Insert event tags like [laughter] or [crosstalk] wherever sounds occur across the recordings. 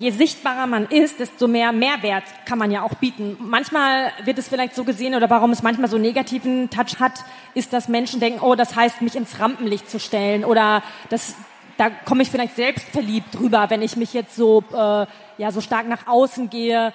Je sichtbarer man ist, desto mehr Mehrwert kann man ja auch bieten. Manchmal wird es vielleicht so gesehen oder warum es manchmal so negativen Touch hat, ist, dass Menschen denken, oh, das heißt, mich ins Rampenlicht zu stellen oder das, da komme ich vielleicht selbst verliebt drüber, wenn ich mich jetzt so, äh, ja, so stark nach außen gehe.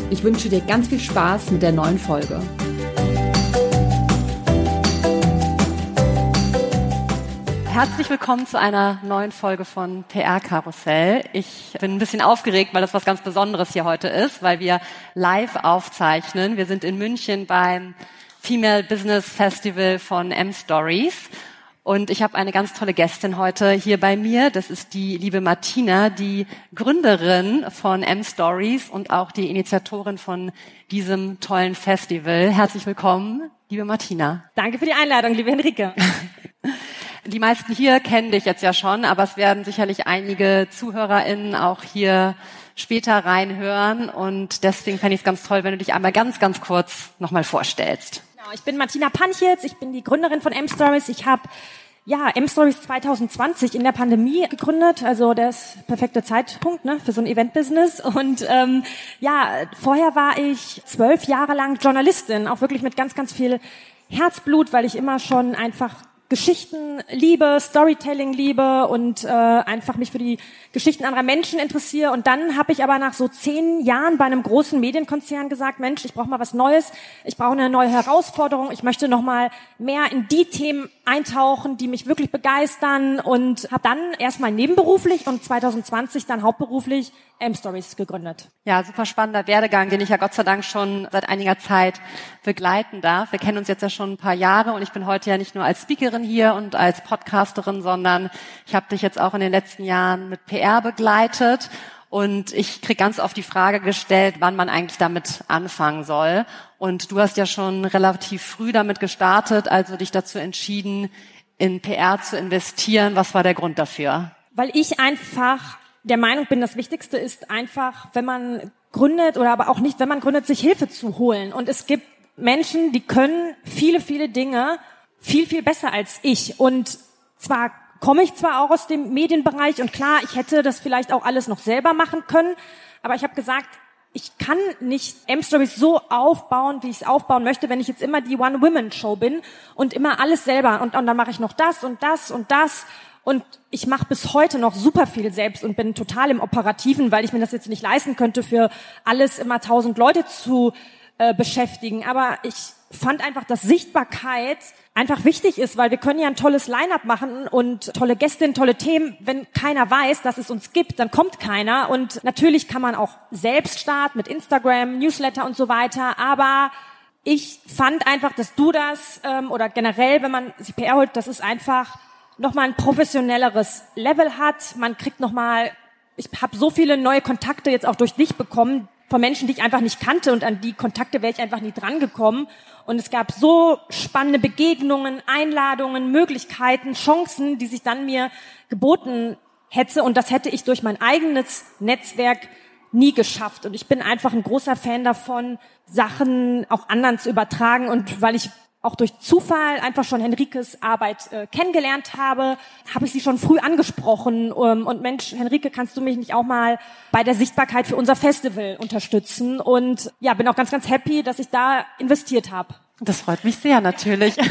Ich wünsche dir ganz viel Spaß mit der neuen Folge. Herzlich willkommen zu einer neuen Folge von PR Karussell. Ich bin ein bisschen aufgeregt, weil das was ganz Besonderes hier heute ist, weil wir live aufzeichnen. Wir sind in München beim Female Business Festival von M-Stories. Und ich habe eine ganz tolle Gästin heute hier bei mir. Das ist die liebe Martina, die Gründerin von M-Stories und auch die Initiatorin von diesem tollen Festival. Herzlich willkommen, liebe Martina. Danke für die Einladung, liebe Henrike. [laughs] Die meisten hier kennen dich jetzt ja schon, aber es werden sicherlich einige ZuhörerInnen auch hier später reinhören. Und deswegen fände ich es ganz toll, wenn du dich einmal ganz, ganz kurz nochmal vorstellst. Genau, ich bin Martina Panchitz, ich bin die Gründerin von M-Stories. Ich habe ja, M-Stories 2020 in der Pandemie gegründet, also der ist perfekte Zeitpunkt ne, für so ein Event-Business. Und ähm, ja, vorher war ich zwölf Jahre lang Journalistin, auch wirklich mit ganz, ganz viel Herzblut, weil ich immer schon einfach Geschichten liebe, Storytelling liebe und äh, einfach mich für die Geschichten anderer Menschen interessiere. Und dann habe ich aber nach so zehn Jahren bei einem großen Medienkonzern gesagt, Mensch, ich brauche mal was Neues, ich brauche eine neue Herausforderung, ich möchte noch mal mehr in die Themen eintauchen, die mich wirklich begeistern und habe dann erstmal nebenberuflich und 2020 dann hauptberuflich M-Stories gegründet. Ja, super spannender Werdegang, den ich ja Gott sei Dank schon seit einiger Zeit begleiten darf. Wir kennen uns jetzt ja schon ein paar Jahre und ich bin heute ja nicht nur als Speakerin hier und als Podcasterin, sondern ich habe dich jetzt auch in den letzten Jahren mit PR begleitet und ich krieg ganz oft die Frage gestellt, wann man eigentlich damit anfangen soll. Und du hast ja schon relativ früh damit gestartet, also dich dazu entschieden, in PR zu investieren. Was war der Grund dafür? Weil ich einfach der Meinung bin, das Wichtigste ist einfach, wenn man gründet oder aber auch nicht, wenn man gründet, sich Hilfe zu holen. Und es gibt Menschen, die können viele, viele Dinge viel, viel besser als ich. Und zwar komme ich zwar auch aus dem Medienbereich und klar, ich hätte das vielleicht auch alles noch selber machen können, aber ich habe gesagt, ich kann nicht M-Stories so aufbauen, wie ich es aufbauen möchte, wenn ich jetzt immer die One-Women-Show bin und immer alles selber und, und dann mache ich noch das und das und das und ich mache bis heute noch super viel selbst und bin total im Operativen, weil ich mir das jetzt nicht leisten könnte, für alles immer tausend Leute zu äh, beschäftigen. Aber ich fand einfach, dass Sichtbarkeit einfach wichtig ist, weil wir können ja ein tolles Line-up machen und tolle Gästinnen, tolle Themen. Wenn keiner weiß, dass es uns gibt, dann kommt keiner. Und natürlich kann man auch selbst starten mit Instagram, Newsletter und so weiter. Aber ich fand einfach, dass du das ähm, oder generell, wenn man sich PR holt, dass es einfach nochmal ein professionelleres Level hat. Man kriegt nochmal, ich habe so viele neue Kontakte jetzt auch durch dich bekommen, von Menschen, die ich einfach nicht kannte und an die Kontakte wäre ich einfach nie drangekommen. Und es gab so spannende Begegnungen, Einladungen, Möglichkeiten, Chancen, die sich dann mir geboten hätte. Und das hätte ich durch mein eigenes Netzwerk nie geschafft. Und ich bin einfach ein großer Fan davon, Sachen auch anderen zu übertragen. Und weil ich auch durch Zufall einfach schon Henrikes Arbeit äh, kennengelernt habe, habe ich sie schon früh angesprochen. Um, und Mensch, Henrike, kannst du mich nicht auch mal bei der Sichtbarkeit für unser Festival unterstützen? Und ja, bin auch ganz, ganz happy, dass ich da investiert habe. Das freut mich sehr, natürlich. [laughs]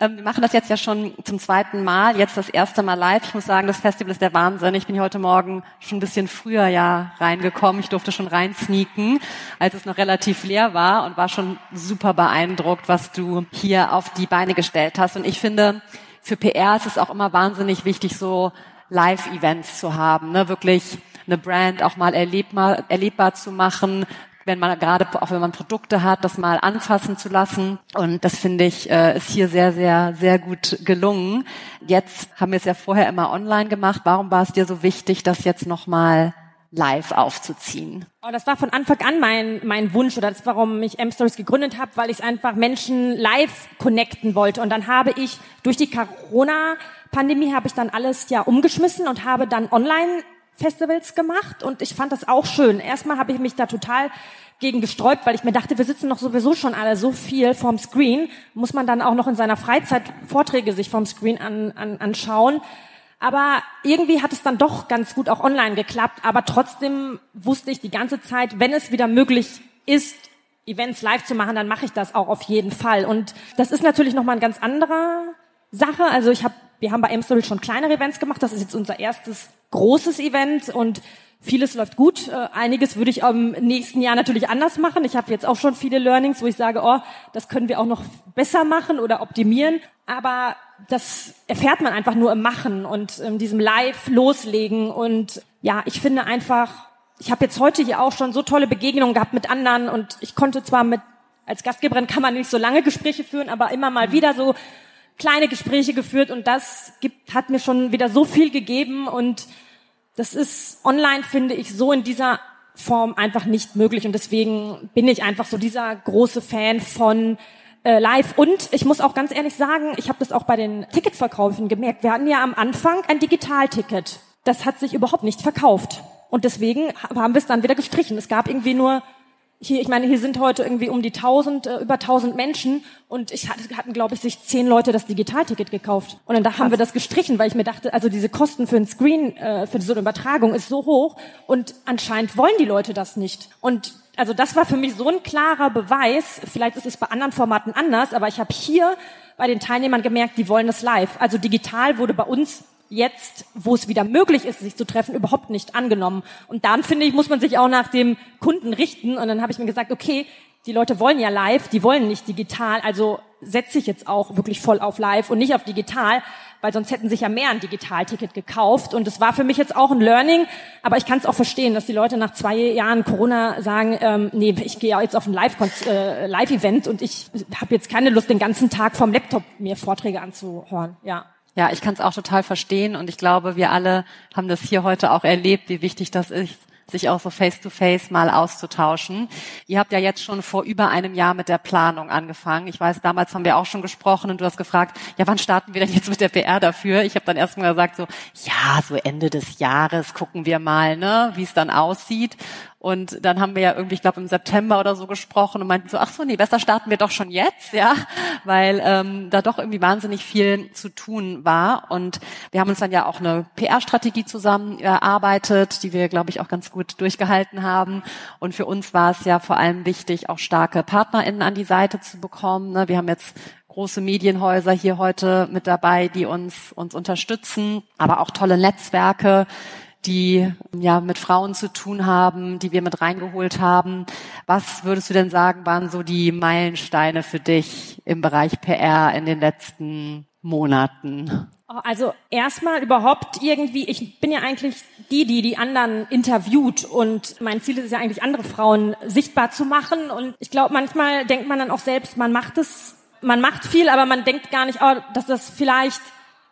Ähm, wir machen das jetzt ja schon zum zweiten Mal, jetzt das erste Mal live. Ich muss sagen, das Festival ist der Wahnsinn. Ich bin heute Morgen schon ein bisschen früher ja reingekommen. Ich durfte schon reinsneaken, als es noch relativ leer war und war schon super beeindruckt, was du hier auf die Beine gestellt hast. Und ich finde, für PR ist es auch immer wahnsinnig wichtig, so Live-Events zu haben, ne? wirklich eine Brand auch mal erlebbar, erlebbar zu machen, wenn man gerade, auch wenn man Produkte hat, das mal anfassen zu lassen. Und das finde ich, äh, ist hier sehr, sehr, sehr gut gelungen. Jetzt haben wir es ja vorher immer online gemacht. Warum war es dir so wichtig, das jetzt nochmal live aufzuziehen? Oh, das war von Anfang an mein, mein Wunsch oder das, warum ich M-Stories gegründet habe, weil ich einfach Menschen live connecten wollte. Und dann habe ich durch die Corona-Pandemie habe ich dann alles ja umgeschmissen und habe dann online Festivals gemacht und ich fand das auch schön. Erstmal habe ich mich da total gegen gesträubt, weil ich mir dachte, wir sitzen doch sowieso schon alle so viel vorm Screen, muss man dann auch noch in seiner Freizeit Vorträge sich vorm Screen an, an, anschauen. Aber irgendwie hat es dann doch ganz gut auch online geklappt. Aber trotzdem wusste ich die ganze Zeit, wenn es wieder möglich ist, Events live zu machen, dann mache ich das auch auf jeden Fall. Und das ist natürlich nochmal ein ganz anderer Sache. Also ich habe, wir haben bei Amstel schon kleinere Events gemacht. Das ist jetzt unser erstes großes Event und vieles läuft gut. Äh, einiges würde ich im nächsten Jahr natürlich anders machen. Ich habe jetzt auch schon viele Learnings, wo ich sage, oh, das können wir auch noch besser machen oder optimieren. Aber das erfährt man einfach nur im Machen und in diesem Live loslegen. Und ja, ich finde einfach, ich habe jetzt heute hier auch schon so tolle Begegnungen gehabt mit anderen und ich konnte zwar mit als Gastgeberin kann man nicht so lange Gespräche führen, aber immer mal wieder so kleine Gespräche geführt und das gibt, hat mir schon wieder so viel gegeben und das ist online, finde ich, so in dieser Form einfach nicht möglich und deswegen bin ich einfach so dieser große Fan von äh, live und ich muss auch ganz ehrlich sagen, ich habe das auch bei den Ticketverkäufen gemerkt. Wir hatten ja am Anfang ein Digitalticket. Das hat sich überhaupt nicht verkauft und deswegen haben wir es dann wieder gestrichen. Es gab irgendwie nur hier, ich meine, hier sind heute irgendwie um die 1000, äh, über 1000 Menschen und ich hatte, hatten, glaube ich, sich zehn Leute das Digitalticket gekauft. Und dann da haben wir das gestrichen, weil ich mir dachte, also diese Kosten für ein Screen, äh, für so eine Übertragung ist so hoch und anscheinend wollen die Leute das nicht. Und also das war für mich so ein klarer Beweis, vielleicht ist es bei anderen Formaten anders, aber ich habe hier bei den Teilnehmern gemerkt, die wollen das live. Also digital wurde bei uns jetzt, wo es wieder möglich ist, sich zu treffen, überhaupt nicht angenommen. Und dann, finde ich, muss man sich auch nach dem Kunden richten. Und dann habe ich mir gesagt, okay, die Leute wollen ja live, die wollen nicht digital, also setze ich jetzt auch wirklich voll auf live und nicht auf digital, weil sonst hätten sich ja mehr ein Digitalticket gekauft. Und das war für mich jetzt auch ein Learning, aber ich kann es auch verstehen, dass die Leute nach zwei Jahren Corona sagen, ähm, nee, ich gehe jetzt auf ein Live-Event äh, Live und ich habe jetzt keine Lust, den ganzen Tag vom Laptop mir Vorträge anzuhören. Ja. Ja, ich kann es auch total verstehen und ich glaube, wir alle haben das hier heute auch erlebt, wie wichtig das ist, sich auch so face-to-face -face mal auszutauschen. Ihr habt ja jetzt schon vor über einem Jahr mit der Planung angefangen. Ich weiß, damals haben wir auch schon gesprochen und du hast gefragt, ja, wann starten wir denn jetzt mit der PR dafür? Ich habe dann erstmal gesagt so, ja, so Ende des Jahres gucken wir mal, ne, wie es dann aussieht. Und dann haben wir ja irgendwie, ich glaube, im September oder so gesprochen und meinten so, ach so, nee, besser starten wir doch schon jetzt, ja, weil ähm, da doch irgendwie wahnsinnig viel zu tun war. Und wir haben uns dann ja auch eine PR-Strategie zusammen erarbeitet, die wir, glaube ich, auch ganz gut durchgehalten haben. Und für uns war es ja vor allem wichtig, auch starke PartnerInnen an die Seite zu bekommen. Ne? Wir haben jetzt große Medienhäuser hier heute mit dabei, die uns, uns unterstützen, aber auch tolle Netzwerke, die ja mit Frauen zu tun haben, die wir mit reingeholt haben. Was würdest du denn sagen, waren so die Meilensteine für dich im Bereich PR in den letzten Monaten? Oh, also erstmal überhaupt irgendwie, ich bin ja eigentlich die, die die anderen interviewt und mein Ziel ist ja eigentlich, andere Frauen sichtbar zu machen und ich glaube, manchmal denkt man dann auch selbst, man macht es, man macht viel, aber man denkt gar nicht, oh, dass das vielleicht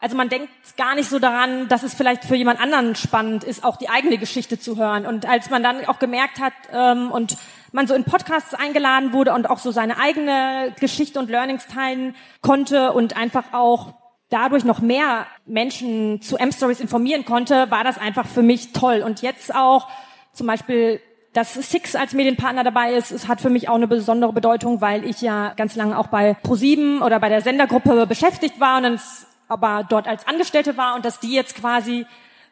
also man denkt gar nicht so daran, dass es vielleicht für jemand anderen spannend ist, auch die eigene Geschichte zu hören. Und als man dann auch gemerkt hat ähm, und man so in Podcasts eingeladen wurde und auch so seine eigene Geschichte und Learnings teilen konnte und einfach auch dadurch noch mehr Menschen zu M-Stories informieren konnte, war das einfach für mich toll. Und jetzt auch zum Beispiel dass Six als Medienpartner dabei ist, es hat für mich auch eine besondere Bedeutung, weil ich ja ganz lange auch bei ProSieben oder bei der Sendergruppe beschäftigt war und dann aber dort als Angestellte war und dass die jetzt quasi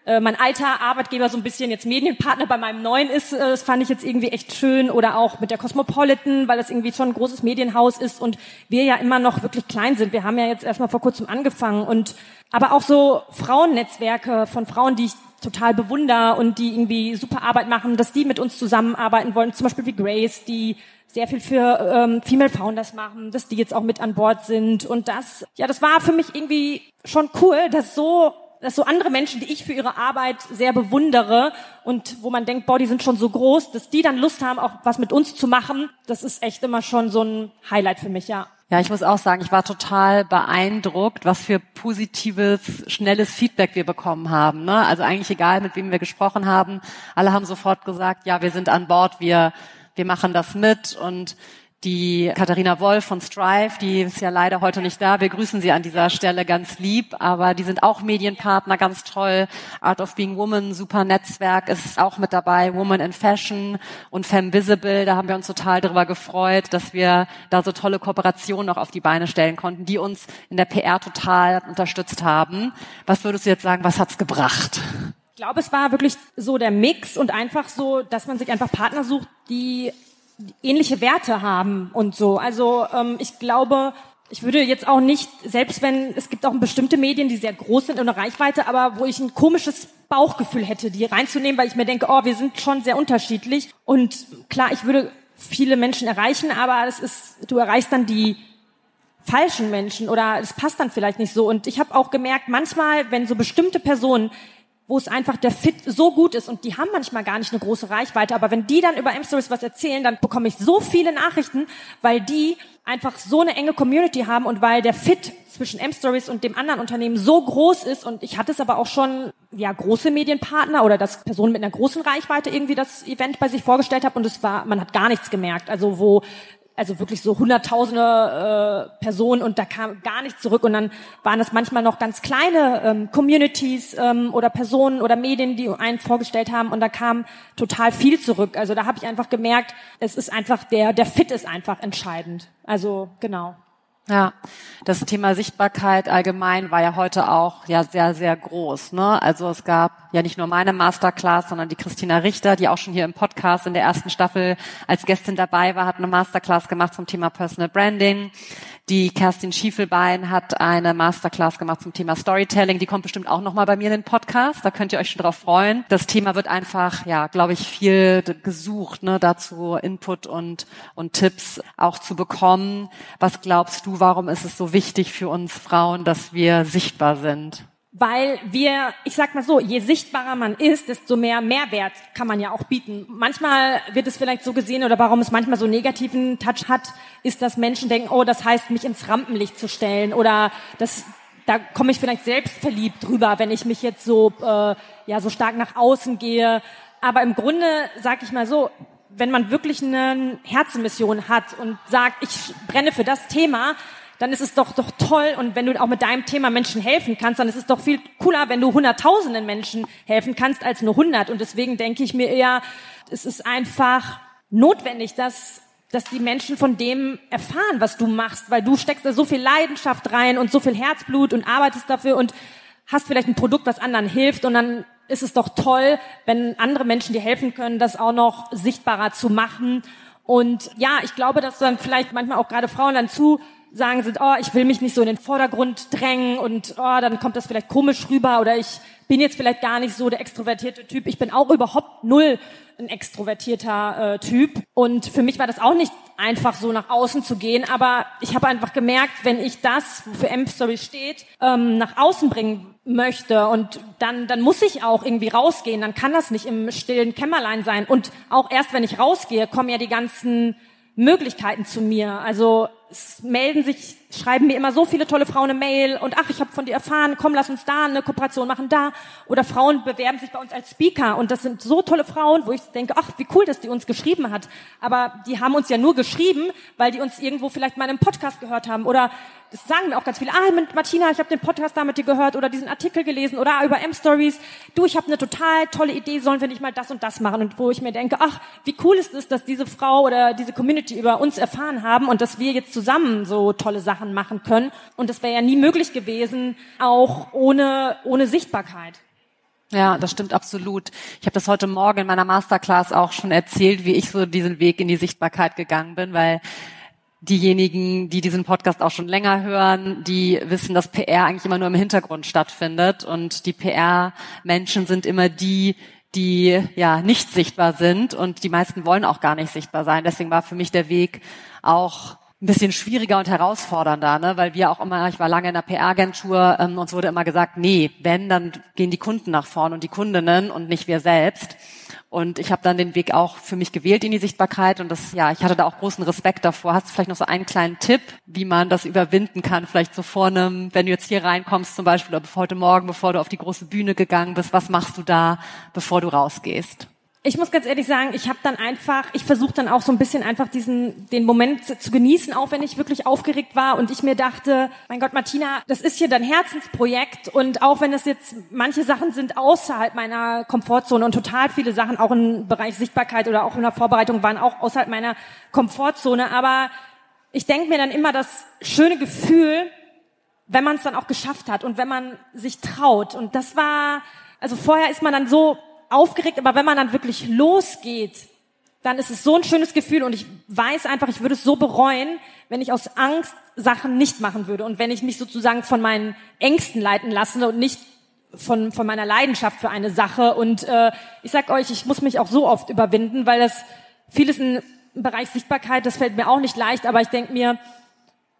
äh, mein alter Arbeitgeber so ein bisschen jetzt Medienpartner bei meinem neuen ist, äh, das fand ich jetzt irgendwie echt schön. Oder auch mit der Cosmopolitan, weil das irgendwie schon ein großes Medienhaus ist und wir ja immer noch wirklich klein sind. Wir haben ja jetzt erstmal vor kurzem angefangen und aber auch so Frauennetzwerke von Frauen, die ich total bewunder und die irgendwie super Arbeit machen, dass die mit uns zusammenarbeiten wollen, zum Beispiel wie Grace, die sehr viel für ähm, Female Founders machen, dass die jetzt auch mit an Bord sind. Und das, ja, das war für mich irgendwie schon cool, dass so dass so andere Menschen, die ich für ihre Arbeit sehr bewundere und wo man denkt, boah, die sind schon so groß, dass die dann Lust haben, auch was mit uns zu machen, das ist echt immer schon so ein Highlight für mich, ja. Ja, ich muss auch sagen, ich war total beeindruckt, was für positives, schnelles Feedback wir bekommen haben. Ne? Also eigentlich egal, mit wem wir gesprochen haben, alle haben sofort gesagt, ja, wir sind an Bord, wir, wir machen das mit und die Katharina Wolf von Strive, die ist ja leider heute nicht da. Wir grüßen sie an dieser Stelle ganz lieb, aber die sind auch Medienpartner, ganz toll. Art of Being Woman, super Netzwerk, ist auch mit dabei. Woman in Fashion und Femme Visible, da haben wir uns total darüber gefreut, dass wir da so tolle Kooperationen noch auf die Beine stellen konnten, die uns in der PR total unterstützt haben. Was würdest du jetzt sagen, was hat's gebracht? Ich glaube, es war wirklich so der Mix und einfach so, dass man sich einfach Partner sucht, die ähnliche Werte haben und so. Also ähm, ich glaube, ich würde jetzt auch nicht, selbst wenn es gibt auch bestimmte Medien, die sehr groß sind in der Reichweite, aber wo ich ein komisches Bauchgefühl hätte, die reinzunehmen, weil ich mir denke, oh, wir sind schon sehr unterschiedlich. Und klar, ich würde viele Menschen erreichen, aber es ist, du erreichst dann die falschen Menschen oder es passt dann vielleicht nicht so. Und ich habe auch gemerkt, manchmal, wenn so bestimmte Personen wo es einfach der Fit so gut ist und die haben manchmal gar nicht eine große Reichweite, aber wenn die dann über M-Stories was erzählen, dann bekomme ich so viele Nachrichten, weil die einfach so eine enge Community haben und weil der Fit zwischen M-Stories und dem anderen Unternehmen so groß ist und ich hatte es aber auch schon, ja, große Medienpartner oder dass Personen mit einer großen Reichweite irgendwie das Event bei sich vorgestellt haben und es war, man hat gar nichts gemerkt, also wo also wirklich so hunderttausende äh, Personen und da kam gar nichts zurück und dann waren das manchmal noch ganz kleine ähm, Communities ähm, oder Personen oder Medien, die einen vorgestellt haben und da kam total viel zurück. Also da habe ich einfach gemerkt, es ist einfach der der Fit ist einfach entscheidend. Also genau. Ja, das Thema Sichtbarkeit allgemein war ja heute auch ja sehr, sehr groß. Ne? Also es gab ja nicht nur meine Masterclass, sondern die Christina Richter, die auch schon hier im Podcast in der ersten Staffel als Gästin dabei war, hat eine Masterclass gemacht zum Thema Personal Branding. Die Kerstin Schiefelbein hat eine Masterclass gemacht zum Thema Storytelling. Die kommt bestimmt auch nochmal bei mir in den Podcast. Da könnt ihr euch schon drauf freuen. Das Thema wird einfach, ja, glaube ich, viel gesucht, ne, dazu Input und, und Tipps auch zu bekommen. Was glaubst du, warum ist es so wichtig für uns Frauen, dass wir sichtbar sind? Weil wir, ich sag mal so, je sichtbarer man ist, desto mehr Mehrwert kann man ja auch bieten. Manchmal wird es vielleicht so gesehen oder warum es manchmal so negativen Touch hat, ist, dass Menschen denken, oh, das heißt, mich ins Rampenlicht zu stellen oder das, da komme ich vielleicht selbst verliebt drüber, wenn ich mich jetzt so, äh, ja, so stark nach außen gehe. Aber im Grunde, sag ich mal so, wenn man wirklich eine Herzenmission hat und sagt, ich brenne für das Thema, dann ist es doch, doch toll. Und wenn du auch mit deinem Thema Menschen helfen kannst, dann ist es doch viel cooler, wenn du hunderttausenden Menschen helfen kannst als nur hundert. Und deswegen denke ich mir eher, es ist einfach notwendig, dass dass die Menschen von dem erfahren, was du machst, weil du steckst da so viel Leidenschaft rein und so viel Herzblut und arbeitest dafür und hast vielleicht ein Produkt, was anderen hilft und dann ist es doch toll, wenn andere Menschen dir helfen können, das auch noch sichtbarer zu machen. Und ja, ich glaube, dass dann vielleicht manchmal auch gerade Frauen dann zu sagen sind, oh, ich will mich nicht so in den Vordergrund drängen und oh, dann kommt das vielleicht komisch rüber oder ich bin jetzt vielleicht gar nicht so der extrovertierte Typ. Ich bin auch überhaupt null ein extrovertierter äh, Typ. Und für mich war das auch nicht einfach so nach außen zu gehen, aber ich habe einfach gemerkt, wenn ich das, wofür M-Story steht, ähm, nach außen bringen möchte und dann, dann muss ich auch irgendwie rausgehen, dann kann das nicht im stillen Kämmerlein sein. Und auch erst wenn ich rausgehe, kommen ja die ganzen Möglichkeiten zu mir. Also es melden sich, schreiben mir immer so viele tolle Frauen eine Mail und ach, ich habe von dir erfahren, komm, lass uns da eine Kooperation machen, da. Oder Frauen bewerben sich bei uns als Speaker und das sind so tolle Frauen, wo ich denke, ach, wie cool, dass die uns geschrieben hat. Aber die haben uns ja nur geschrieben, weil die uns irgendwo vielleicht mal im Podcast gehört haben oder das sagen mir auch ganz viele, ah, Martina, ich habe den Podcast da mit dir gehört oder diesen Artikel gelesen oder ah, über M-Stories. Du, ich habe eine total tolle Idee, sollen wir nicht mal das und das machen? Und wo ich mir denke, ach, wie cool ist es, dass diese Frau oder diese Community über uns erfahren haben und dass wir jetzt zusammen so tolle Sachen machen können. Und das wäre ja nie möglich gewesen, auch ohne, ohne Sichtbarkeit. Ja, das stimmt absolut. Ich habe das heute Morgen in meiner Masterclass auch schon erzählt, wie ich so diesen Weg in die Sichtbarkeit gegangen bin, weil diejenigen, die diesen Podcast auch schon länger hören, die wissen, dass PR eigentlich immer nur im Hintergrund stattfindet und die PR-Menschen sind immer die, die ja nicht sichtbar sind und die meisten wollen auch gar nicht sichtbar sein. Deswegen war für mich der Weg auch ein bisschen schwieriger und herausfordernder, ne? weil wir auch immer, ich war lange in der PR-Agentur, ähm, uns wurde immer gesagt, nee, wenn, dann gehen die Kunden nach vorn und die Kundinnen und nicht wir selbst. Und ich habe dann den Weg auch für mich gewählt in die Sichtbarkeit und das, ja, ich hatte da auch großen Respekt davor. Hast du vielleicht noch so einen kleinen Tipp, wie man das überwinden kann? Vielleicht so vor einem, wenn du jetzt hier reinkommst zum Beispiel, oder heute Morgen, bevor du auf die große Bühne gegangen bist, was machst du da, bevor du rausgehst? Ich muss ganz ehrlich sagen, ich habe dann einfach, ich versuche dann auch so ein bisschen einfach diesen den Moment zu genießen, auch wenn ich wirklich aufgeregt war und ich mir dachte, mein Gott, Martina, das ist hier dein Herzensprojekt und auch wenn es jetzt manche Sachen sind außerhalb meiner Komfortzone und total viele Sachen auch im Bereich Sichtbarkeit oder auch in der Vorbereitung waren auch außerhalb meiner Komfortzone, aber ich denke mir dann immer das schöne Gefühl, wenn man es dann auch geschafft hat und wenn man sich traut und das war also vorher ist man dann so aufgeregt, aber wenn man dann wirklich losgeht, dann ist es so ein schönes Gefühl und ich weiß einfach, ich würde es so bereuen, wenn ich aus Angst Sachen nicht machen würde und wenn ich mich sozusagen von meinen Ängsten leiten lasse und nicht von, von meiner Leidenschaft für eine Sache. Und äh, ich sag euch, ich muss mich auch so oft überwinden, weil das vieles im Bereich Sichtbarkeit, das fällt mir auch nicht leicht, aber ich denke mir,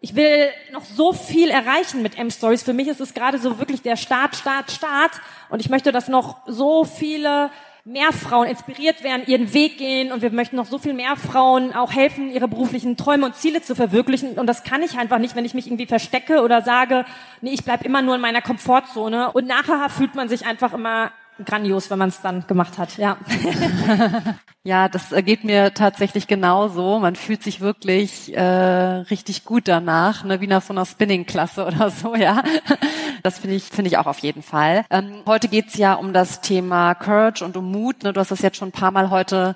ich will noch so viel erreichen mit M-Stories. Für mich ist es gerade so wirklich der Start, Start, Start. Und ich möchte, dass noch so viele mehr Frauen inspiriert werden, ihren Weg gehen. Und wir möchten noch so viel mehr Frauen auch helfen, ihre beruflichen Träume und Ziele zu verwirklichen. Und das kann ich einfach nicht, wenn ich mich irgendwie verstecke oder sage, nee, ich bleib immer nur in meiner Komfortzone. Und nachher fühlt man sich einfach immer grandios, wenn man es dann gemacht hat. Ja. [laughs] ja, das geht mir tatsächlich genauso. Man fühlt sich wirklich äh, richtig gut danach, ne, wie nach so einer Spinning-Klasse [laughs] oder so. Ja, das finde ich finde ich auch auf jeden Fall. Ähm, heute geht's ja um das Thema Courage und um Mut. Ne, du hast das jetzt schon ein paar Mal heute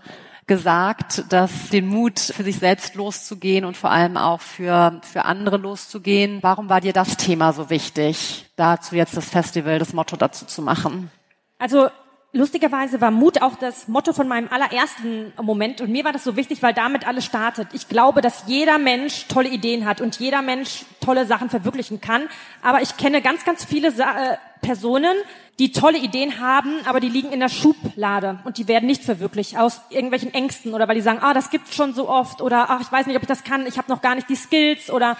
gesagt, dass den Mut für sich selbst loszugehen und vor allem auch für, für andere loszugehen. Warum war dir das Thema so wichtig, dazu jetzt das Festival, das Motto dazu zu machen? Also lustigerweise war Mut auch das Motto von meinem allerersten Moment und mir war das so wichtig, weil damit alles startet. Ich glaube, dass jeder Mensch tolle Ideen hat und jeder Mensch tolle Sachen verwirklichen kann. Aber ich kenne ganz, ganz viele Sa äh, Personen, die tolle Ideen haben, aber die liegen in der Schublade und die werden nicht verwirklicht aus irgendwelchen Ängsten oder weil die sagen, ah, das gibt's schon so oft oder ach, ich weiß nicht, ob ich das kann, ich habe noch gar nicht die Skills oder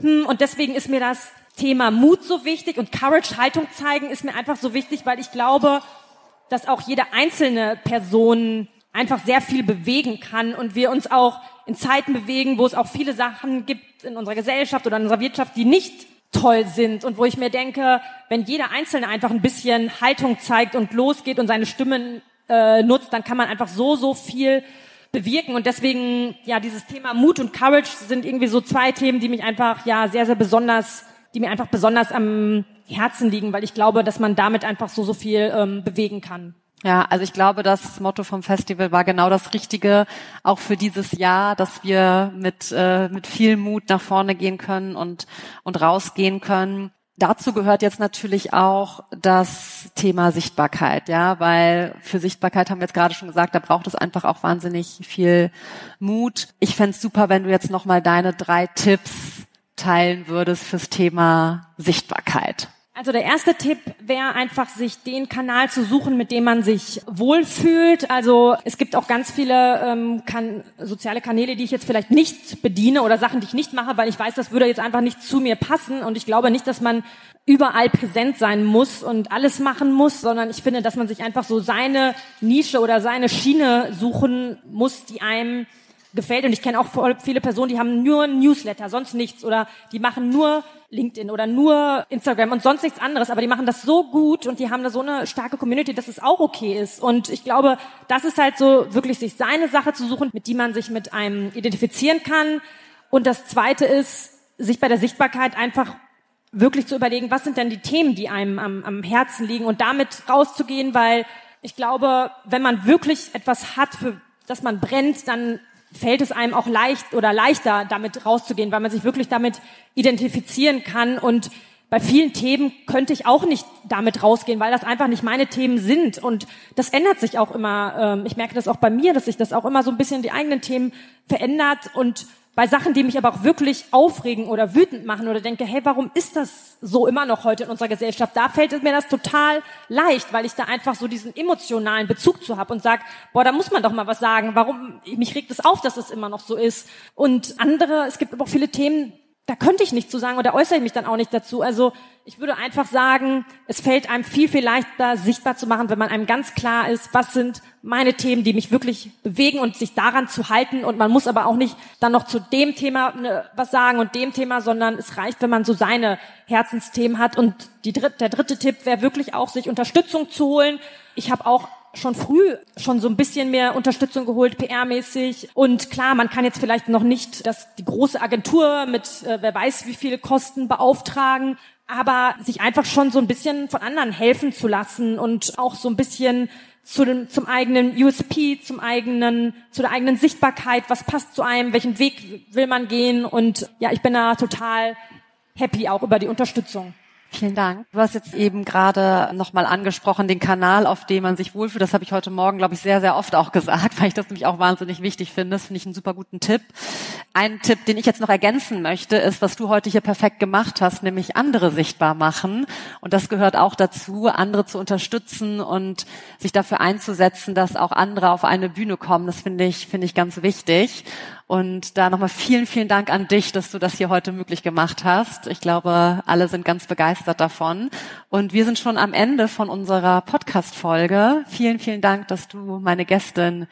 hm, und deswegen ist mir das Thema Mut so wichtig und Courage, Haltung zeigen, ist mir einfach so wichtig, weil ich glaube, dass auch jede einzelne Person einfach sehr viel bewegen kann und wir uns auch in Zeiten bewegen, wo es auch viele Sachen gibt in unserer Gesellschaft oder in unserer Wirtschaft, die nicht toll sind und wo ich mir denke, wenn jeder Einzelne einfach ein bisschen Haltung zeigt und losgeht und seine Stimmen äh, nutzt, dann kann man einfach so, so viel bewirken. Und deswegen, ja, dieses Thema Mut und Courage sind irgendwie so zwei Themen, die mich einfach, ja, sehr, sehr besonders die mir einfach besonders am Herzen liegen, weil ich glaube, dass man damit einfach so, so viel ähm, bewegen kann. Ja, also ich glaube, das Motto vom Festival war genau das Richtige, auch für dieses Jahr, dass wir mit, äh, mit viel Mut nach vorne gehen können und, und rausgehen können. Dazu gehört jetzt natürlich auch das Thema Sichtbarkeit, ja, weil für Sichtbarkeit haben wir jetzt gerade schon gesagt, da braucht es einfach auch wahnsinnig viel Mut. Ich fände super, wenn du jetzt nochmal deine drei Tipps teilen würdest fürs Thema Sichtbarkeit? Also der erste Tipp wäre einfach, sich den Kanal zu suchen, mit dem man sich wohlfühlt. Also es gibt auch ganz viele ähm, kan soziale Kanäle, die ich jetzt vielleicht nicht bediene oder Sachen, die ich nicht mache, weil ich weiß, das würde jetzt einfach nicht zu mir passen. Und ich glaube nicht, dass man überall präsent sein muss und alles machen muss, sondern ich finde, dass man sich einfach so seine Nische oder seine Schiene suchen muss, die einem gefällt. Und ich kenne auch viele Personen, die haben nur Newsletter, sonst nichts. Oder die machen nur LinkedIn oder nur Instagram und sonst nichts anderes. Aber die machen das so gut und die haben da so eine starke Community, dass es auch okay ist. Und ich glaube, das ist halt so, wirklich sich seine Sache zu suchen, mit die man sich mit einem identifizieren kann. Und das Zweite ist, sich bei der Sichtbarkeit einfach wirklich zu überlegen, was sind denn die Themen, die einem am, am Herzen liegen und damit rauszugehen, weil ich glaube, wenn man wirklich etwas hat, für das man brennt, dann fällt es einem auch leicht oder leichter, damit rauszugehen, weil man sich wirklich damit identifizieren kann. Und bei vielen Themen könnte ich auch nicht damit rausgehen, weil das einfach nicht meine Themen sind. Und das ändert sich auch immer. Ähm, ich merke das auch bei mir, dass sich das auch immer so ein bisschen die eigenen Themen verändert. Und bei Sachen, die mich aber auch wirklich aufregen oder wütend machen oder denke, hey, warum ist das so immer noch heute in unserer Gesellschaft? Da fällt mir das total leicht, weil ich da einfach so diesen emotionalen Bezug zu habe und sag, boah, da muss man doch mal was sagen. Warum, mich regt es auf, dass es immer noch so ist. Und andere, es gibt aber auch viele Themen, da könnte ich nichts zu sagen oder äußere ich mich dann auch nicht dazu. Also ich würde einfach sagen, es fällt einem viel, viel leichter sichtbar zu machen, wenn man einem ganz klar ist, was sind meine Themen, die mich wirklich bewegen und sich daran zu halten. Und man muss aber auch nicht dann noch zu dem Thema ne, was sagen und dem Thema, sondern es reicht, wenn man so seine Herzensthemen hat. Und die dritt, der dritte Tipp wäre wirklich auch, sich Unterstützung zu holen. Ich habe auch schon früh schon so ein bisschen mehr Unterstützung geholt, PR-mäßig. Und klar, man kann jetzt vielleicht noch nicht das, die große Agentur mit äh, wer weiß wie viele Kosten beauftragen, aber sich einfach schon so ein bisschen von anderen helfen zu lassen und auch so ein bisschen zu dem, zum eigenen USP, zum eigenen, zu der eigenen Sichtbarkeit, was passt zu einem, welchen Weg will man gehen und ja, ich bin da total happy auch über die Unterstützung. Vielen Dank. Du hast jetzt eben gerade nochmal angesprochen, den Kanal, auf dem man sich wohlfühlt. Das habe ich heute Morgen, glaube ich, sehr, sehr oft auch gesagt, [laughs] weil ich das nämlich auch wahnsinnig wichtig finde. Das finde ich einen super guten Tipp. Ein Tipp, den ich jetzt noch ergänzen möchte, ist, was du heute hier perfekt gemacht hast, nämlich andere sichtbar machen. Und das gehört auch dazu, andere zu unterstützen und sich dafür einzusetzen, dass auch andere auf eine Bühne kommen. Das finde ich, finde ich ganz wichtig. Und da nochmal vielen, vielen Dank an dich, dass du das hier heute möglich gemacht hast. Ich glaube, alle sind ganz begeistert davon. Und wir sind schon am Ende von unserer Podcast-Folge. Vielen, vielen Dank, dass du meine Gästin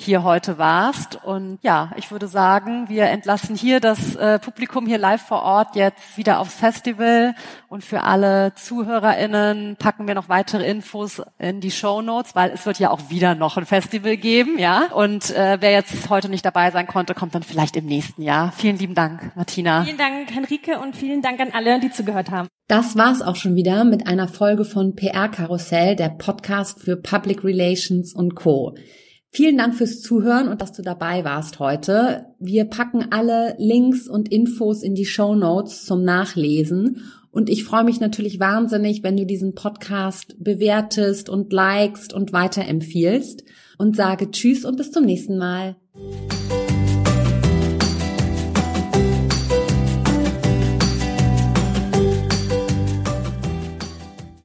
hier heute warst. Und ja, ich würde sagen, wir entlassen hier das äh, Publikum hier live vor Ort jetzt wieder aufs Festival. Und für alle ZuhörerInnen packen wir noch weitere Infos in die Show Notes, weil es wird ja auch wieder noch ein Festival geben, ja. Und äh, wer jetzt heute nicht dabei sein konnte, kommt dann vielleicht im nächsten Jahr. Vielen lieben Dank, Martina. Vielen Dank, Henrike, und vielen Dank an alle, die zugehört haben. Das war's auch schon wieder mit einer Folge von PR Karussell, der Podcast für Public Relations und Co. Vielen Dank fürs Zuhören und dass du dabei warst heute. Wir packen alle Links und Infos in die Show Notes zum Nachlesen. Und ich freue mich natürlich wahnsinnig, wenn du diesen Podcast bewertest und likest und weiterempfiehlst und sage Tschüss und bis zum nächsten Mal.